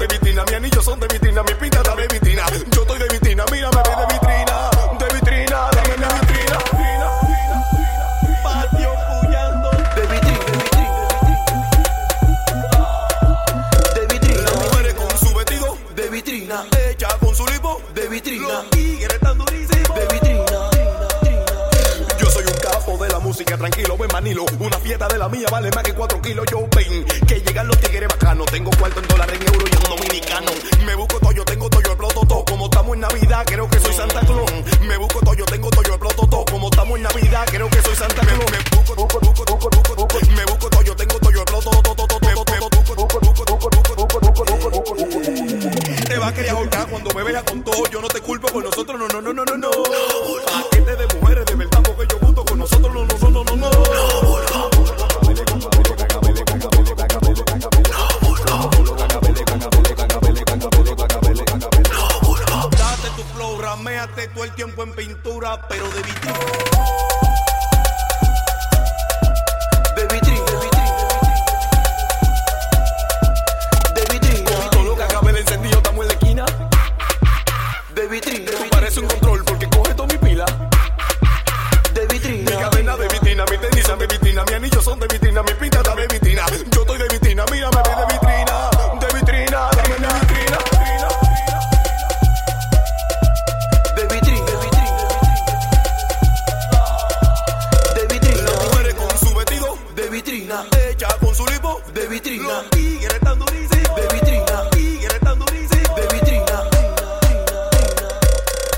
de vitrina, mi anillo son de vitrina, mi pinta de vitrina. Yo estoy de vitrina, mírame ve de vitrina, de vitrina, de vitrina. Patio puyando. De vitrina, de vitrina. De vitrina. Las mujeres con su vestido, De vitrina. ella con su lipo, De vitrina. los tigres tan durísimos. De vitrina. De la música, tranquilo, ven Manilo. Una fiesta de la mía vale más que cuatro kilos. Yo ven llegan los tigres bacanos. Tengo cuarto en dólares, en euro y en dominicano. Me busco todo, yo tengo todo, yo exploto todo. Como estamos en Navidad, creo que soy Santa Claus. Me busco todo, yo tengo todo, yo exploto todo. Como estamos en Navidad, creo que soy Santa Claus. Me busco, busco, busco, busco, busco, busco. Me busco todo, yo tengo todo, yo exploto todo, todo, todo. Me busco, busco, busco, busco, busco, busco. Te va a querer ahorcar cuando me vea con todo. Yo no te culpo con nosotros, no, no, no, no, no, no. Flow, raméate todo el tiempo en pintura, pero de vitrina. De vitrina. De vitrina. Con todo lo que acabe el encendido, estamos en la esquina. De vitrina. Parece un control porque coge toda mi pila. De Mi vitrina. cadena de vitrina, mi tenis de vitrina, mi anillo son de vitrina, mi vitrina. ella con su lipo, De vitrina. los tigres tan durísimos. De vitrina. Tigres tan durísimos. De vitrina.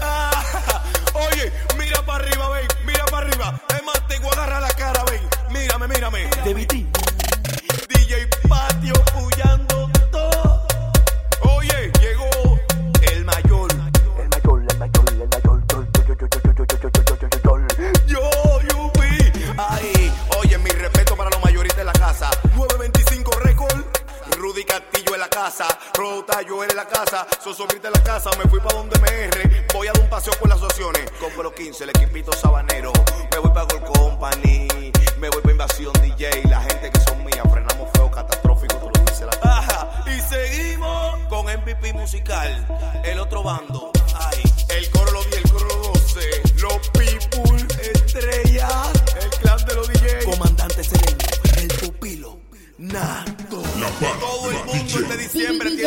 Ah, Oye, mira para arriba, ven, mira para arriba. Es más, te voy a agarrar la cara, ven. Mírame, mírame. De vitrina. DJ Patio puyando todo. Oye, llegó el mayor. El mayor, el mayor, el mayor. Yo, yo, yo, yo, yo, yo, yo, yo, yo, yo, yo, yo. Yo, Yupi. Ay, oye, mi respeto para los mayoritos Castillo en la casa. Rota, yo en la casa. Sosobrita en la casa. Me fui para donde me erre. Voy a dar un paseo por las opciones. Compro los 15, el equipito sabanero. Me voy para Gold Company. Me voy para Invasión DJ. La gente que son mías. Frenamos feo, catastrófico. Tú lo dices la Ajá. Y seguimos con MVP musical. El otro bando.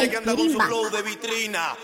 Que andar con su flow de vitrina.